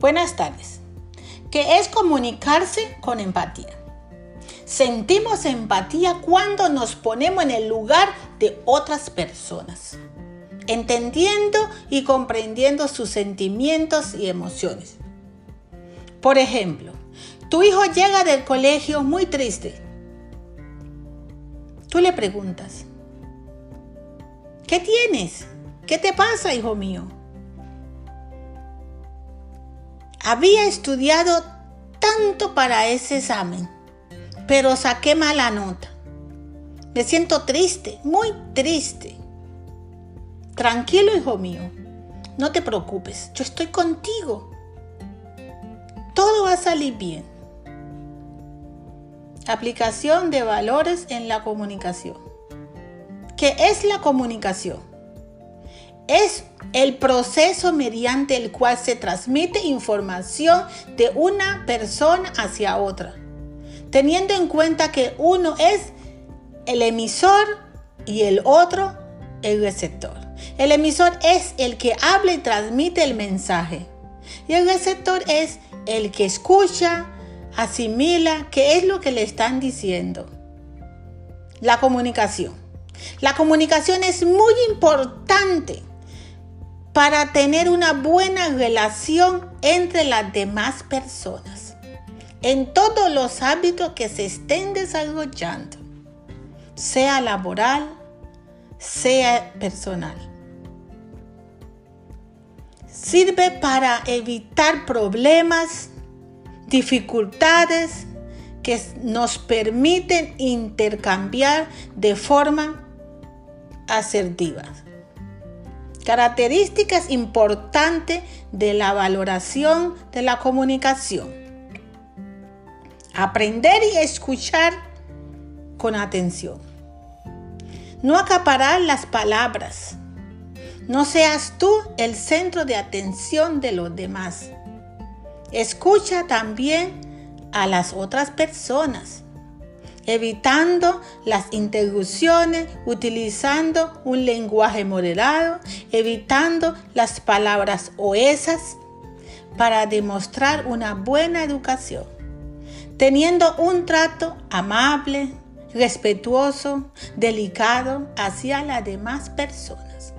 Buenas tardes. ¿Qué es comunicarse con empatía? Sentimos empatía cuando nos ponemos en el lugar de otras personas, entendiendo y comprendiendo sus sentimientos y emociones. Por ejemplo, tu hijo llega del colegio muy triste. Tú le preguntas, ¿qué tienes? ¿Qué te pasa, hijo mío? Había estudiado tanto para ese examen, pero saqué mala nota. Me siento triste, muy triste. Tranquilo, hijo mío. No te preocupes, yo estoy contigo. Todo va a salir bien. Aplicación de valores en la comunicación. ¿Qué es la comunicación? Es el proceso mediante el cual se transmite información de una persona hacia otra, teniendo en cuenta que uno es el emisor y el otro el receptor. El emisor es el que habla y transmite el mensaje y el receptor es el que escucha, asimila qué es lo que le están diciendo. La comunicación. La comunicación es muy importante para tener una buena relación entre las demás personas en todos los hábitos que se estén desarrollando, sea laboral, sea personal. Sirve para evitar problemas, dificultades que nos permiten intercambiar de forma asertiva. Características importantes de la valoración de la comunicación. Aprender y escuchar con atención. No acaparar las palabras. No seas tú el centro de atención de los demás. Escucha también a las otras personas evitando las interrupciones, utilizando un lenguaje moderado, evitando las palabras oesas para demostrar una buena educación, teniendo un trato amable, respetuoso, delicado hacia las demás personas.